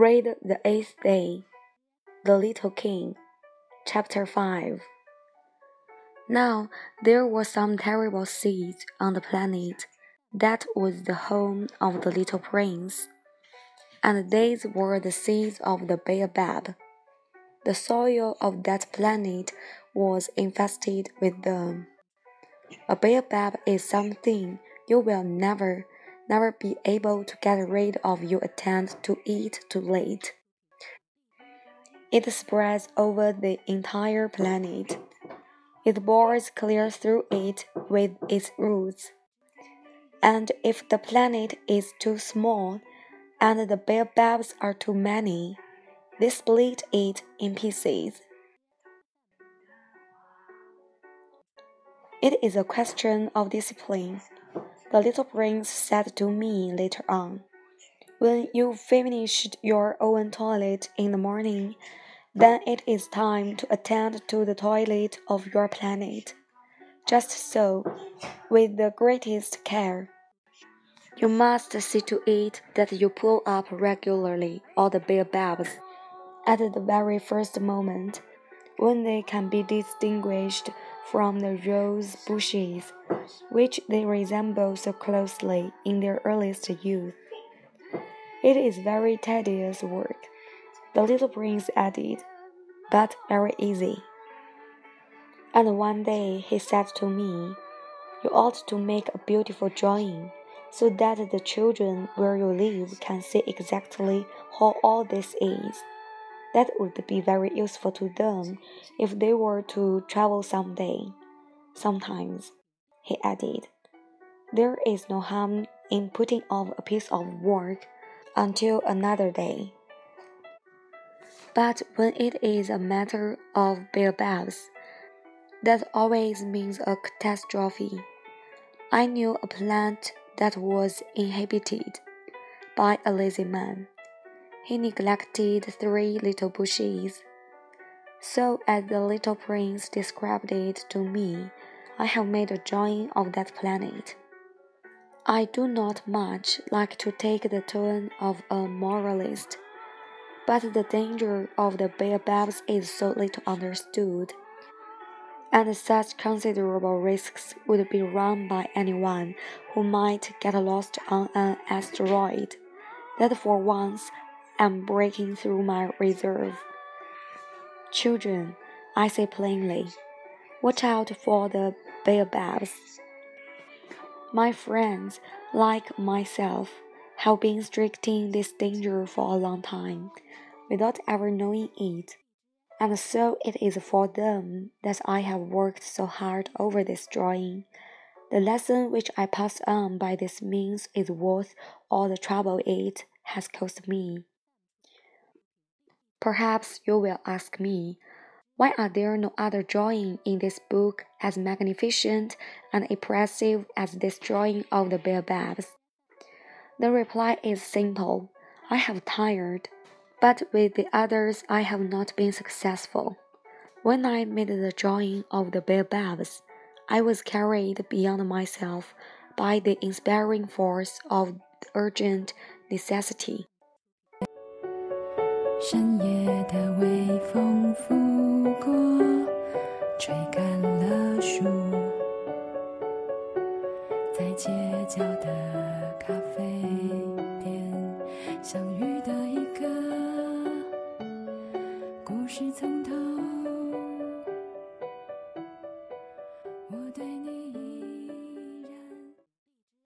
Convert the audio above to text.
Read the eighth day, The Little King, Chapter 5. Now there were some terrible seeds on the planet that was the home of the little prince, and these were the seeds of the baobab. The soil of that planet was infested with them. A baobab is something you will never never be able to get rid of your attempt to eat too late. It spreads over the entire planet. It bores clear through it with its roots. And if the planet is too small and the baobabs are too many, they split it in pieces. It is a question of discipline the little prince said to me later on. When you finished your own toilet in the morning, then it is time to attend to the toilet of your planet. Just so, with the greatest care. You must see to it that you pull up regularly all the baobabs at the very first moment, when they can be distinguished from the rose bushes, which they resemble so closely in their earliest youth. It is very tedious work, the little prince added, but very easy. And one day he said to me, You ought to make a beautiful drawing, so that the children where you live can see exactly how all this is. That would be very useful to them if they were to travel some day. Sometimes, he added, there is no harm in putting off a piece of work until another day. But when it is a matter of baobabs, that always means a catastrophe. I knew a plant that was inhabited by a lazy man he neglected three little bushes. So, as the little prince described it to me, I have made a drawing of that planet. I do not much like to take the tone of a moralist, but the danger of the baobabs is so little understood, and such considerable risks would be run by anyone who might get lost on an asteroid, that for once I'm breaking through my reserve. Children, I say plainly, watch out for the baobabs. My friends, like myself, have been restricting this danger for a long time, without ever knowing it. And so it is for them that I have worked so hard over this drawing. The lesson which I pass on by this means is worth all the trouble it has cost me. Perhaps you will ask me, why are there no other drawing in this book as magnificent and impressive as this drawing of the baobabs? The reply is simple. I have tired, but with the others I have not been successful. When I made the drawing of the baobabs, I was carried beyond myself by the inspiring force of urgent necessity. 深夜的微风拂 过，吹干了树，在街角的咖啡店相遇的一个故事，从头。